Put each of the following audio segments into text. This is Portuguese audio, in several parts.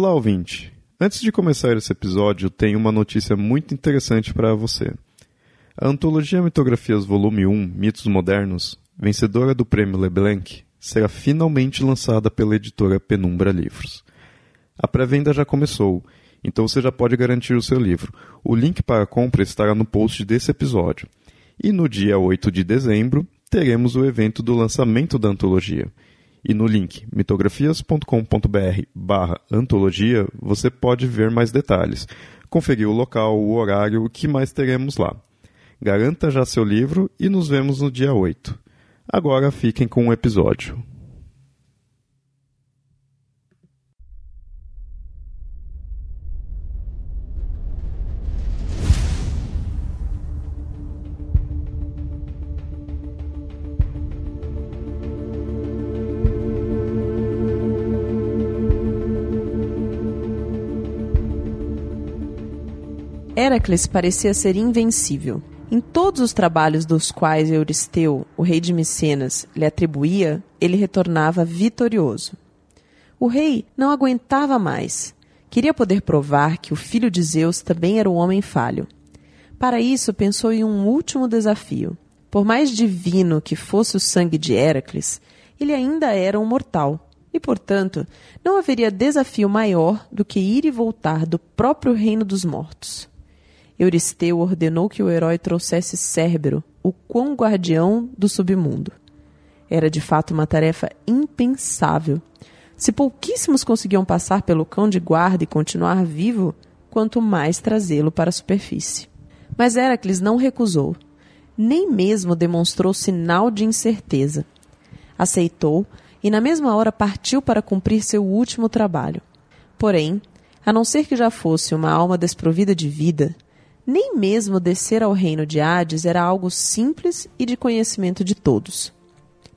Olá, ouvinte. Antes de começar esse episódio, tenho uma notícia muito interessante para você. A antologia Mitografias Volume 1, Mitos Modernos, vencedora do Prêmio Leblanc, será finalmente lançada pela editora Penumbra Livros. A pré-venda já começou, então você já pode garantir o seu livro. O link para a compra estará no post desse episódio. E no dia 8 de dezembro, teremos o evento do lançamento da antologia. E no link mitografias.com.br barra antologia você pode ver mais detalhes, conferir o local, o horário, o que mais teremos lá. Garanta já seu livro e nos vemos no dia 8. Agora fiquem com o episódio. Heracles parecia ser invencível. Em todos os trabalhos dos quais Euristeu, o rei de Micenas, lhe atribuía, ele retornava vitorioso. O rei não aguentava mais. Queria poder provar que o filho de Zeus também era um homem falho. Para isso, pensou em um último desafio. Por mais divino que fosse o sangue de Heracles, ele ainda era um mortal. E, portanto, não haveria desafio maior do que ir e voltar do próprio reino dos mortos. Euristeu ordenou que o herói trouxesse Cérbero, o quão guardião do submundo. Era de fato uma tarefa impensável. Se pouquíssimos conseguiam passar pelo cão de guarda e continuar vivo, quanto mais trazê-lo para a superfície. Mas Heracles não recusou, nem mesmo demonstrou sinal de incerteza. Aceitou e, na mesma hora, partiu para cumprir seu último trabalho. Porém, a não ser que já fosse uma alma desprovida de vida, nem mesmo descer ao reino de Hades era algo simples e de conhecimento de todos.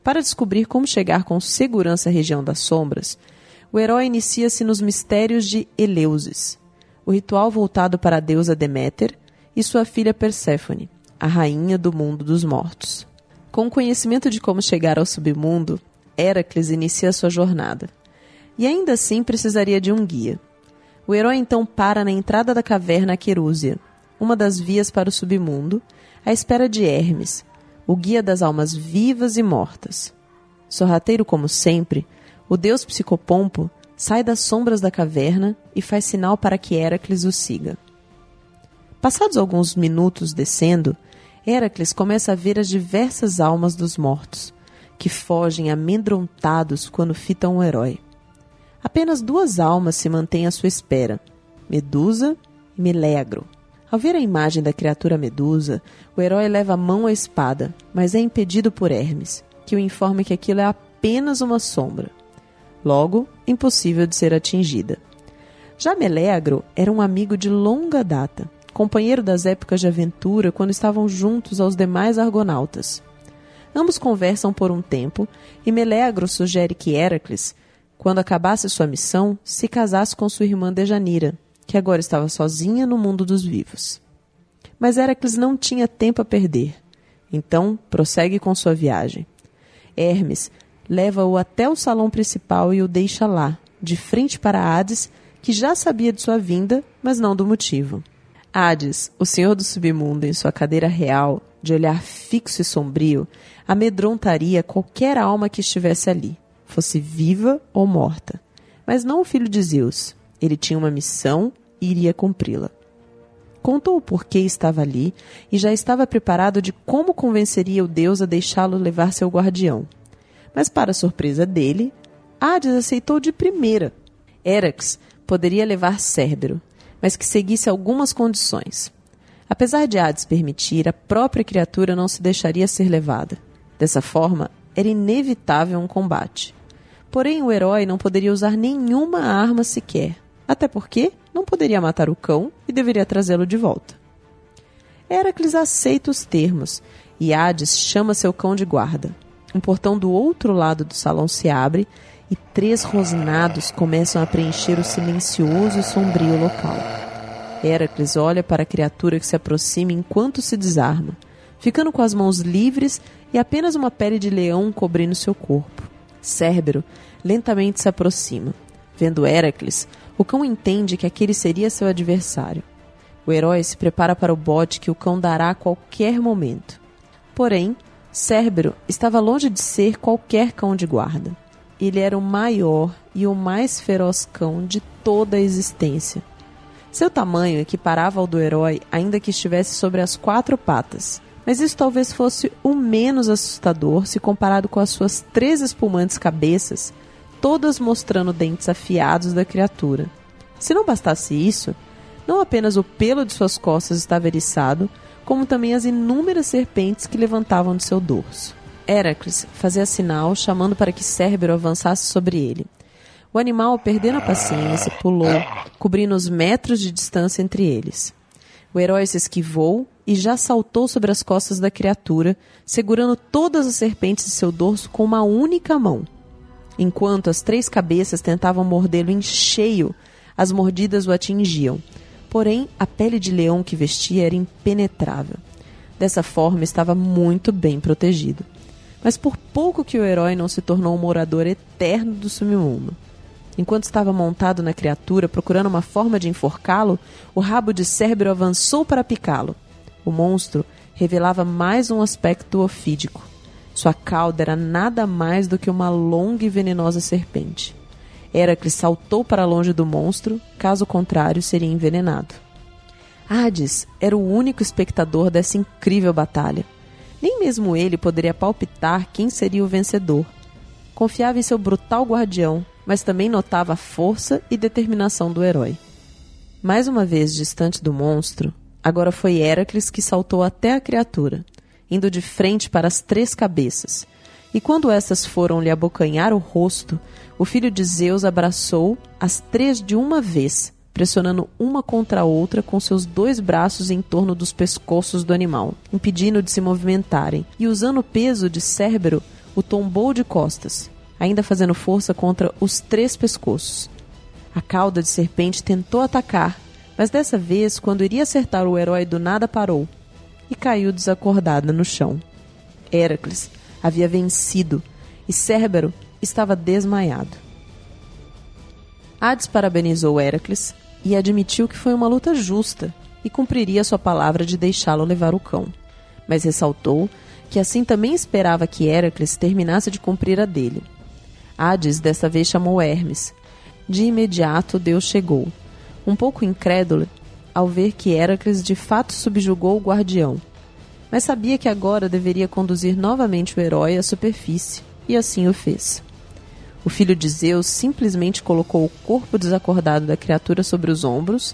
Para descobrir como chegar com segurança à região das sombras, o herói inicia-se nos mistérios de Eleusis, o ritual voltado para a deusa Deméter e sua filha Perséfone, a rainha do mundo dos mortos. Com o conhecimento de como chegar ao submundo, Heracles inicia sua jornada. E ainda assim precisaria de um guia. O herói então para na entrada da caverna Querúzia, uma das vias para o submundo, à espera de Hermes, o guia das almas vivas e mortas. Sorrateiro como sempre, o deus psicopompo sai das sombras da caverna e faz sinal para que Heracles o siga. Passados alguns minutos descendo, Heracles começa a ver as diversas almas dos mortos, que fogem amedrontados quando fitam o herói. Apenas duas almas se mantêm à sua espera: Medusa e Melegro. Ao ver a imagem da criatura medusa, o herói leva a mão à espada, mas é impedido por Hermes, que o informa que aquilo é apenas uma sombra. Logo, impossível de ser atingida. Já Melegro era um amigo de longa data, companheiro das épocas de aventura quando estavam juntos aos demais argonautas. Ambos conversam por um tempo e Melegro sugere que Heracles, quando acabasse sua missão, se casasse com sua irmã Dejanira, que agora estava sozinha no mundo dos vivos. Mas Heracles não tinha tempo a perder. Então, prossegue com sua viagem. Hermes leva-o até o salão principal e o deixa lá, de frente para Hades, que já sabia de sua vinda, mas não do motivo. Hades, o senhor do submundo, em sua cadeira real, de olhar fixo e sombrio, amedrontaria qualquer alma que estivesse ali, fosse viva ou morta. Mas não o filho de Zeus. Ele tinha uma missão iria cumpri-la. Contou o porquê estava ali e já estava preparado de como convenceria o deus a deixá-lo levar seu guardião. Mas, para surpresa dele, Hades aceitou de primeira. Erax poderia levar Cérbero, mas que seguisse algumas condições. Apesar de Hades permitir, a própria criatura não se deixaria ser levada. Dessa forma, era inevitável um combate. Porém, o herói não poderia usar nenhuma arma sequer, até porque não poderia matar o cão e deveria trazê-lo de volta. Heracles aceita os termos e Hades chama seu cão de guarda. Um portão do outro lado do salão se abre e três rosnados começam a preencher o silencioso e sombrio local. Heracles olha para a criatura que se aproxima enquanto se desarma, ficando com as mãos livres e apenas uma pele de leão cobrindo seu corpo. Cérbero lentamente se aproxima. Vendo Heracles, O cão entende que aquele seria seu adversário. O herói se prepara para o bote que o cão dará a qualquer momento. Porém, Cérbero estava longe de ser qualquer cão de guarda. Ele era o maior e o mais feroz cão de toda a existência. Seu tamanho equiparava ao do herói, ainda que estivesse sobre as quatro patas. Mas isso talvez fosse o menos assustador se comparado com as suas três espumantes cabeças, todas mostrando dentes afiados da criatura. Se não bastasse isso, não apenas o pelo de suas costas estava eriçado, como também as inúmeras serpentes que levantavam de seu dorso. Heracles fazia sinal chamando para que Cérbero avançasse sobre ele. O animal, perdendo a paciência, pulou, cobrindo os metros de distância entre eles. O herói se esquivou e já saltou sobre as costas da criatura, segurando todas as serpentes de seu dorso com uma única mão. Enquanto as três cabeças tentavam mordê-lo em cheio, as mordidas o atingiam. Porém, a pele de leão que vestia era impenetrável. Dessa forma, estava muito bem protegido. Mas por pouco que o herói não se tornou um morador eterno do submundo. Enquanto estava montado na criatura, procurando uma forma de enforcá-lo, o rabo de Cérbero avançou para picá-lo. O monstro revelava mais um aspecto ofídico. Sua cauda era nada mais do que uma longa e venenosa serpente. Heracles saltou para longe do monstro, caso contrário, seria envenenado. Hades era o único espectador dessa incrível batalha. Nem mesmo ele poderia palpitar quem seria o vencedor. Confiava em seu brutal guardião, mas também notava a força e determinação do herói. Mais uma vez distante do monstro, agora foi Heracles que saltou até a criatura, indo de frente para as três cabeças, e quando estas foram lhe abocanhar o rosto, o filho de Zeus abraçou as três de uma vez, pressionando uma contra a outra com seus dois braços em torno dos pescoços do animal, impedindo de se movimentarem, e usando o peso de Cérbero, o tombou de costas, ainda fazendo força contra os três pescoços. A cauda de serpente tentou atacar, mas dessa vez, quando iria acertar o herói, do nada parou e caiu desacordada no chão. Heracles, havia vencido e Cérbero estava desmaiado. Hades parabenizou Heracles e admitiu que foi uma luta justa e cumpriria sua palavra de deixá-lo levar o cão, mas ressaltou que assim também esperava que Heracles terminasse de cumprir a dele. Hades desta vez chamou Hermes. De imediato Deus chegou, um pouco incrédulo ao ver que Heracles de fato subjugou o guardião mas sabia que agora deveria conduzir novamente o herói à superfície, e assim o fez. O filho de Zeus simplesmente colocou o corpo desacordado da criatura sobre os ombros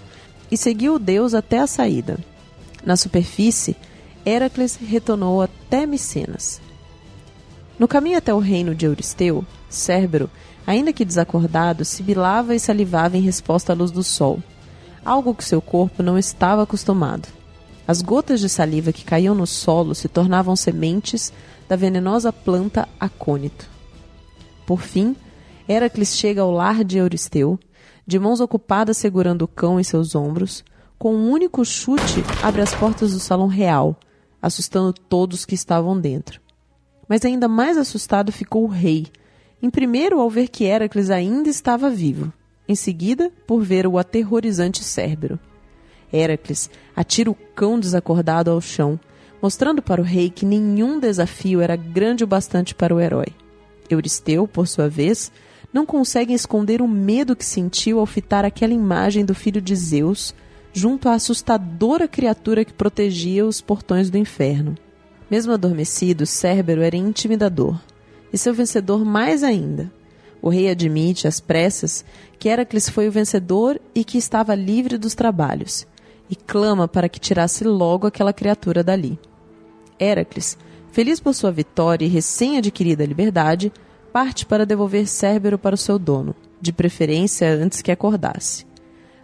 e seguiu o deus até a saída. Na superfície, Heracles retornou até Micenas. No caminho até o reino de Euristeu, Cérbero, ainda que desacordado, sibilava e salivava em resposta à luz do sol, algo que seu corpo não estava acostumado. As gotas de saliva que caíam no solo se tornavam sementes da venenosa planta acônito. Por fim, Heracles chega ao lar de Euristeu, de mãos ocupadas segurando o cão em seus ombros, com um único chute abre as portas do salão real, assustando todos que estavam dentro. Mas ainda mais assustado ficou o rei, em primeiro ao ver que Heracles ainda estava vivo, em seguida por ver o aterrorizante Cérbero. Heracles atira o cão desacordado ao chão, mostrando para o rei que nenhum desafio era grande o bastante para o herói. Euristeu, por sua vez, não consegue esconder o medo que sentiu ao fitar aquela imagem do filho de Zeus junto à assustadora criatura que protegia os portões do inferno. Mesmo adormecido, Cérbero era intimidador, e seu vencedor mais ainda. O rei admite às pressas que Heracles foi o vencedor e que estava livre dos trabalhos, e clama para que tirasse logo aquela criatura dali. Heracles, feliz por sua vitória e recém-adquirida liberdade, parte para devolver Cérbero para o seu dono, de preferência antes que acordasse.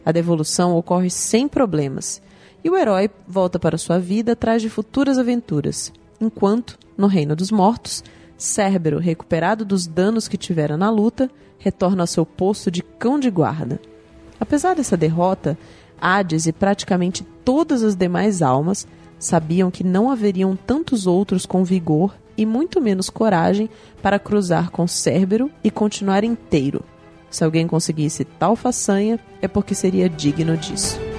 A devolução ocorre sem problemas, e o herói volta para sua vida atrás de futuras aventuras, enquanto, no reino dos mortos, Cérbero, recuperado dos danos que tivera na luta, retorna ao seu posto de cão de guarda. Apesar dessa derrota, Hades e praticamente todas as demais almas sabiam que não haveriam tantos outros com vigor e muito menos coragem para cruzar com Cérbero e continuar inteiro, Se alguém conseguisse tal façanha, é porque seria digno disso.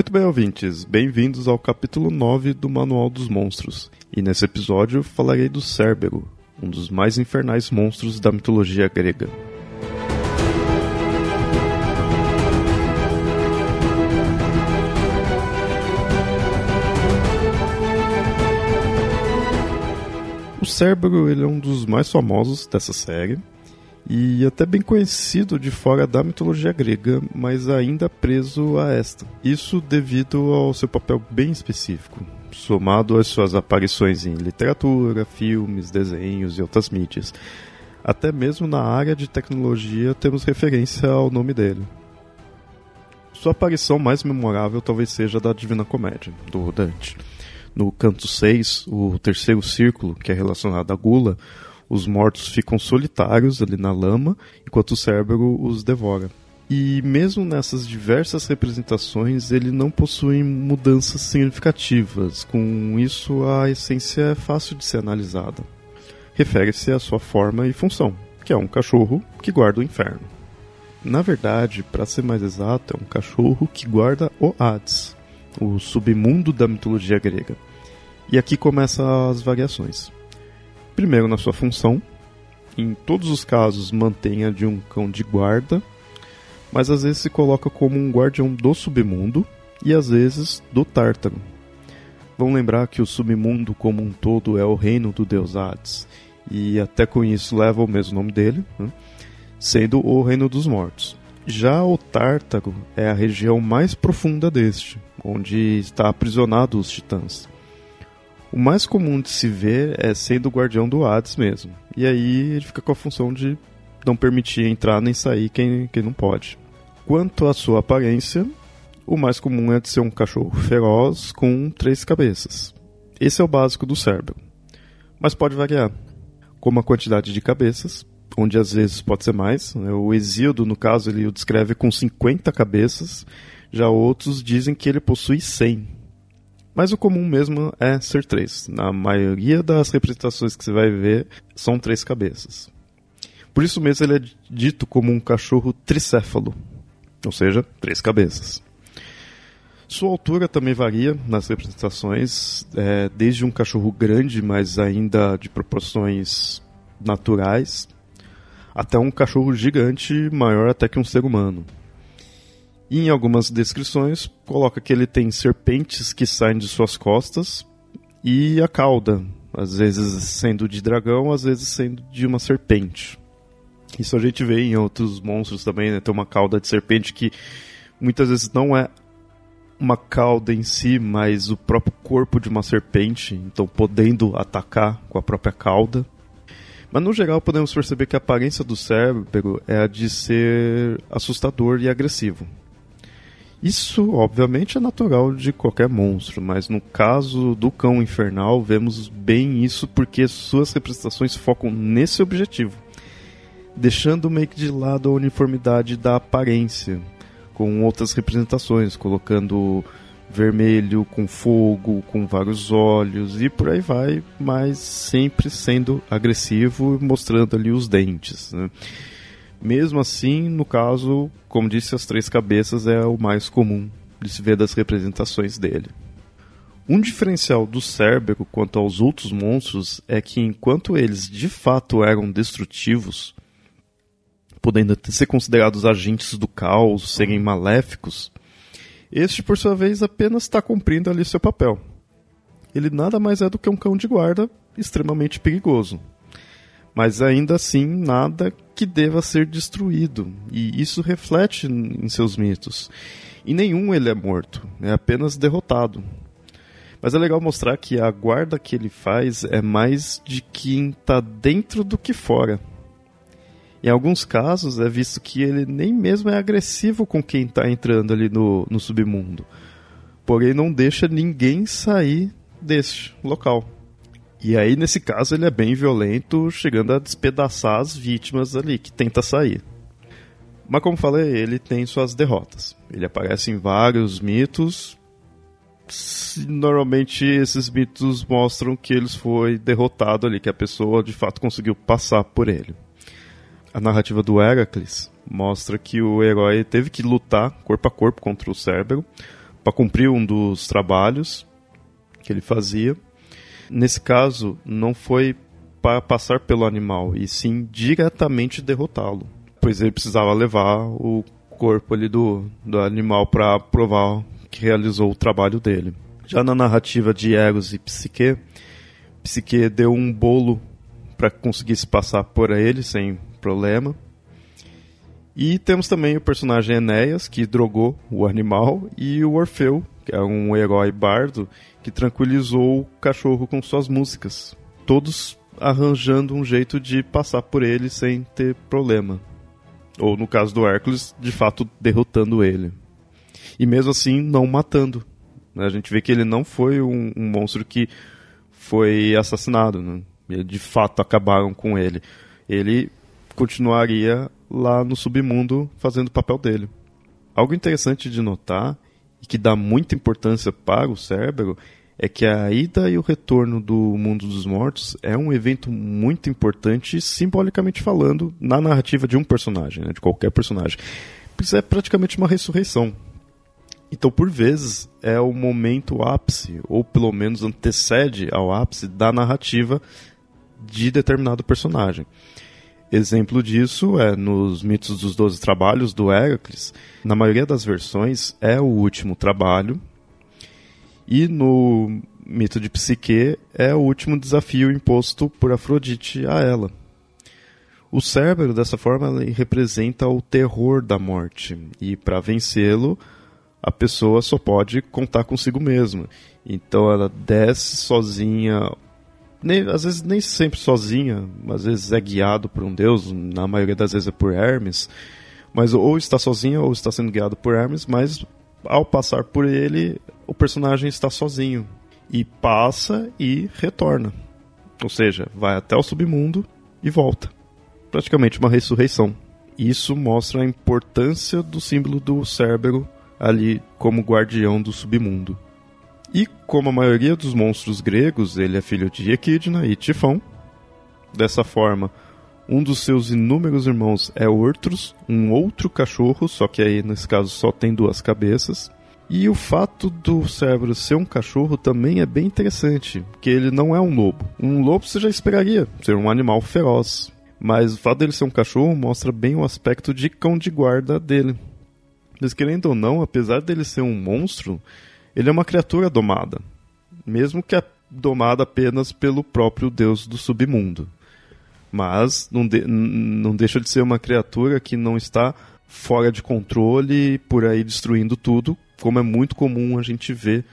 Muito bem, ouvintes, bem-vindos ao capítulo 9 do Manual dos Monstros. E nesse episódio falarei do Cérbero, um dos mais infernais monstros da mitologia grega. O Cérbero ele é um dos mais famosos dessa série e até bem conhecido de fora da mitologia grega, mas ainda preso a esta. Isso devido ao seu papel bem específico, somado às suas aparições em literatura, filmes, desenhos e outras mídias. Até mesmo na área de tecnologia temos referência ao nome dele. Sua aparição mais memorável talvez seja da Divina Comédia, do Dante. No canto 6, o terceiro círculo, que é relacionado à gula, os mortos ficam solitários ali na lama, enquanto o Cérbero os devora. E mesmo nessas diversas representações, ele não possui mudanças significativas. Com isso, a essência é fácil de ser analisada. Refere-se à sua forma e função, que é um cachorro que guarda o inferno. Na verdade, para ser mais exato, é um cachorro que guarda o Hades, o submundo da mitologia grega. E aqui começam as variações. Primeiro, na sua função. Em todos os casos, mantenha de um cão de guarda, mas às vezes se coloca como um guardião do submundo e às vezes do Tártaro. Vão lembrar que o submundo como um todo é o reino do deus Hades, e até com isso leva o mesmo nome dele, né? sendo o reino dos mortos. Já o Tártaro é a região mais profunda deste, onde está aprisionado os titãs. O mais comum de se ver é sendo o guardião do Hades mesmo. E aí ele fica com a função de não permitir entrar nem sair quem, quem não pode. Quanto à sua aparência, o mais comum é de ser um cachorro feroz com três cabeças. Esse é o básico do cérebro. Mas pode variar, como a quantidade de cabeças, onde às vezes pode ser mais. Né? O Exíodo, no caso, ele o descreve com 50 cabeças, já outros dizem que ele possui 100 mas o comum mesmo é ser três. Na maioria das representações que você vai ver, são três cabeças. Por isso mesmo ele é dito como um cachorro tricéfalo, ou seja, três cabeças. Sua altura também varia nas representações, é, desde um cachorro grande, mas ainda de proporções naturais, até um cachorro gigante, maior até que um ser humano. E em algumas descrições coloca que ele tem serpentes que saem de suas costas e a cauda, às vezes sendo de dragão, às vezes sendo de uma serpente. Isso a gente vê em outros monstros também, né? Tem uma cauda de serpente que muitas vezes não é uma cauda em si, mas o próprio corpo de uma serpente, então podendo atacar com a própria cauda. Mas no geral podemos perceber que a aparência do cérebro é a de ser assustador e agressivo. Isso, obviamente, é natural de qualquer monstro, mas no caso do cão infernal, vemos bem isso porque suas representações focam nesse objetivo, deixando meio que de lado a uniformidade da aparência, com outras representações, colocando vermelho com fogo, com vários olhos e por aí vai, mas sempre sendo agressivo, mostrando ali os dentes. Né? Mesmo assim, no caso, como disse, as três cabeças é o mais comum de se ver das representações dele. Um diferencial do Cérbero quanto aos outros monstros é que, enquanto eles de fato eram destrutivos, podendo ser considerados agentes do caos, serem maléficos, este, por sua vez, apenas está cumprindo ali seu papel. Ele nada mais é do que um cão de guarda extremamente perigoso mas ainda assim nada que deva ser destruído, e isso reflete em seus mitos. Em nenhum ele é morto, é apenas derrotado. Mas é legal mostrar que a guarda que ele faz é mais de quem está dentro do que fora. Em alguns casos é visto que ele nem mesmo é agressivo com quem está entrando ali no, no submundo. Porém, não deixa ninguém sair deste local. E aí, nesse caso, ele é bem violento, chegando a despedaçar as vítimas ali que tenta sair. Mas como falei, ele tem suas derrotas. Ele aparece em vários mitos. Normalmente esses mitos mostram que ele foi derrotado ali, que a pessoa de fato conseguiu passar por ele. A narrativa do Heracles mostra que o herói teve que lutar corpo a corpo contra o Cérbero para cumprir um dos trabalhos que ele fazia. Nesse caso, não foi para passar pelo animal, e sim diretamente derrotá-lo pois ele precisava levar o corpo ali do, do animal para provar que realizou o trabalho dele. Já na narrativa de Eros e Psique, Psique deu um bolo para conseguir se passar por ele sem problema. E temos também o personagem Enéas, que drogou o animal, e o Orfeu, que é um herói bardo, que tranquilizou o cachorro com suas músicas. Todos arranjando um jeito de passar por ele sem ter problema. Ou no caso do Hércules, de fato derrotando ele. E mesmo assim, não matando. A gente vê que ele não foi um, um monstro que foi assassinado. Né? De fato, acabaram com ele. Ele continuaria lá no submundo fazendo o papel dele. Algo interessante de notar e que dá muita importância para o Cérebro é que a ida e o retorno do mundo dos mortos é um evento muito importante, simbolicamente falando, na narrativa de um personagem, né, de qualquer personagem. Isso é praticamente uma ressurreição. Então, por vezes, é o momento ápice, ou pelo menos antecede ao ápice da narrativa de determinado personagem. Exemplo disso é nos mitos dos Doze Trabalhos do Héracles. Na maioria das versões, é o último trabalho e no mito de Psique é o último desafio imposto por Afrodite a ela. O Cérebro, dessa forma, representa o terror da morte, e para vencê-lo, a pessoa só pode contar consigo mesma. Então ela desce sozinha, nem, às vezes nem sempre sozinha, às vezes é guiado por um deus, na maioria das vezes é por Hermes, mas ou está sozinha ou está sendo guiado por Hermes, mas ao passar por ele, o personagem está sozinho e passa e retorna. Ou seja, vai até o submundo e volta. Praticamente uma ressurreição. Isso mostra a importância do símbolo do Cérbero ali como guardião do submundo. E como a maioria dos monstros gregos, ele é filho de Equidna e Tifão. Dessa forma, um dos seus inúmeros irmãos é Ortrus, um outro cachorro, só que aí nesse caso só tem duas cabeças. E o fato do cérebro ser um cachorro também é bem interessante, porque ele não é um lobo. Um lobo você já esperaria ser um animal feroz. Mas o fato dele ser um cachorro mostra bem o aspecto de cão de guarda dele. Mas querendo ou não, apesar dele ser um monstro, ele é uma criatura domada. Mesmo que é domada apenas pelo próprio deus do submundo mas não, de, não deixa de ser uma criatura que não está fora de controle por aí destruindo tudo, como é muito comum a gente ver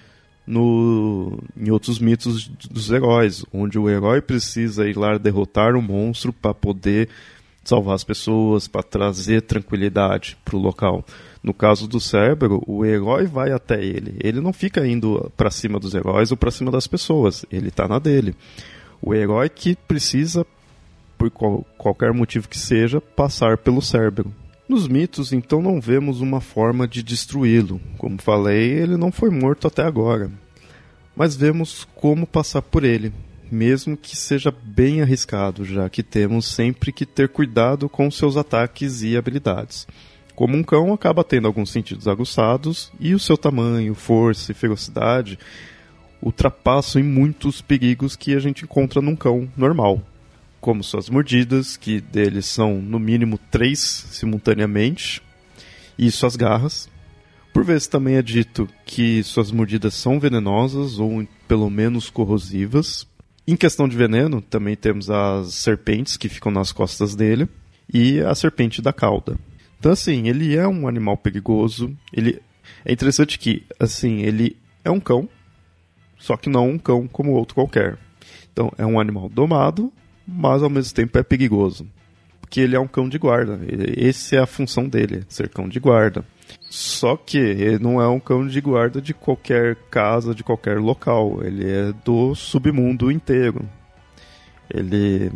no, em outros mitos dos heróis, onde o herói precisa ir lá derrotar o um monstro para poder salvar as pessoas, para trazer tranquilidade para o local. No caso do Cérebro, o herói vai até ele. Ele não fica indo para cima dos heróis ou para cima das pessoas. Ele está na dele. O herói que precisa por qual, qualquer motivo que seja, passar pelo cérebro. Nos mitos, então, não vemos uma forma de destruí-lo. Como falei, ele não foi morto até agora. Mas vemos como passar por ele, mesmo que seja bem arriscado, já que temos sempre que ter cuidado com seus ataques e habilidades. Como um cão acaba tendo alguns sentidos aguçados e o seu tamanho, força e ferocidade ultrapassam em muitos perigos que a gente encontra num cão normal como suas mordidas, que deles são no mínimo três simultaneamente, e suas garras. Por vezes também é dito que suas mordidas são venenosas ou pelo menos corrosivas. Em questão de veneno, também temos as serpentes que ficam nas costas dele e a serpente da cauda. Então assim, ele é um animal perigoso. Ele é interessante que assim, ele é um cão, só que não um cão como outro qualquer. Então, é um animal domado, mas ao mesmo tempo é perigoso. Porque ele é um cão de guarda. Essa é a função dele, ser cão de guarda. Só que ele não é um cão de guarda de qualquer casa, de qualquer local. Ele é do submundo inteiro. Ele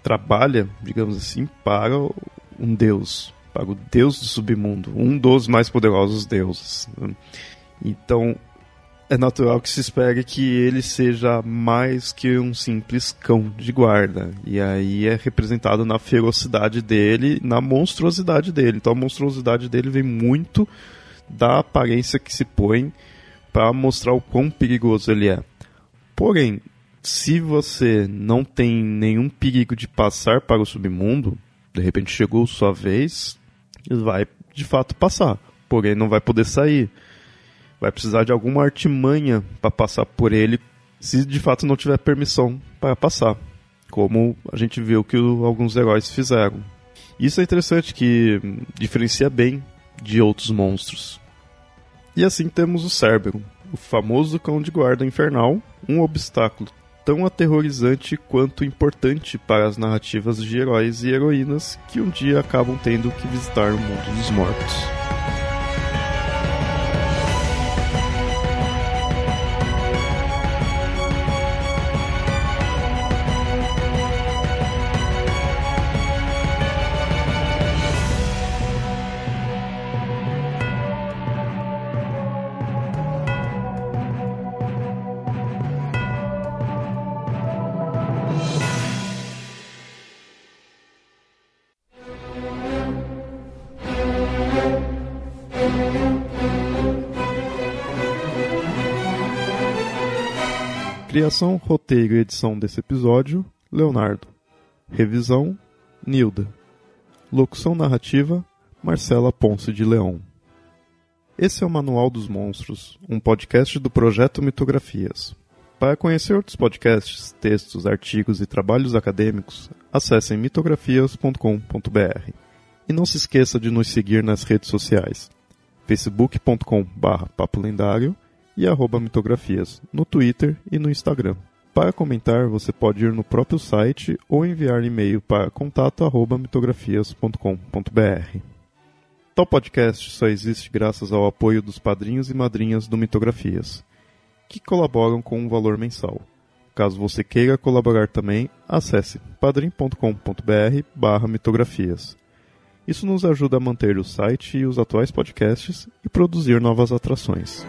trabalha, digamos assim, para um deus, o deus do submundo, um dos mais poderosos deuses. Então, é natural que se espere que ele seja mais que um simples cão de guarda. E aí é representado na ferocidade dele, na monstruosidade dele. Então a monstruosidade dele vem muito da aparência que se põe para mostrar o quão perigoso ele é. Porém, se você não tem nenhum perigo de passar para o submundo, de repente chegou sua vez, vai de fato passar, porém não vai poder sair. Vai precisar de alguma artimanha para passar por ele, se de fato não tiver permissão para passar, como a gente viu que o, alguns heróis fizeram. Isso é interessante que diferencia bem de outros monstros. E assim temos o Cérebro, o famoso cão de guarda infernal, um obstáculo tão aterrorizante quanto importante para as narrativas de heróis e heroínas que um dia acabam tendo que visitar o mundo dos mortos. Criação, roteiro e edição desse episódio: Leonardo. Revisão: Nilda. Locução narrativa: Marcela Ponce de Leão. Esse é o Manual dos Monstros, um podcast do projeto Mitografias. Para conhecer outros podcasts, textos, artigos e trabalhos acadêmicos, acessem mitografias.com.br. E não se esqueça de nos seguir nas redes sociais: facebook.com/papo lendário e mitografias no Twitter e no Instagram. Para comentar, você pode ir no próprio site ou enviar e-mail para contato@mitografias.com.br. Tal podcast só existe graças ao apoio dos padrinhos e madrinhas do Mitografias, que colaboram com um valor mensal. Caso você queira colaborar também, acesse padrim.com.br/mitografias. Isso nos ajuda a manter o site e os atuais podcasts e produzir novas atrações.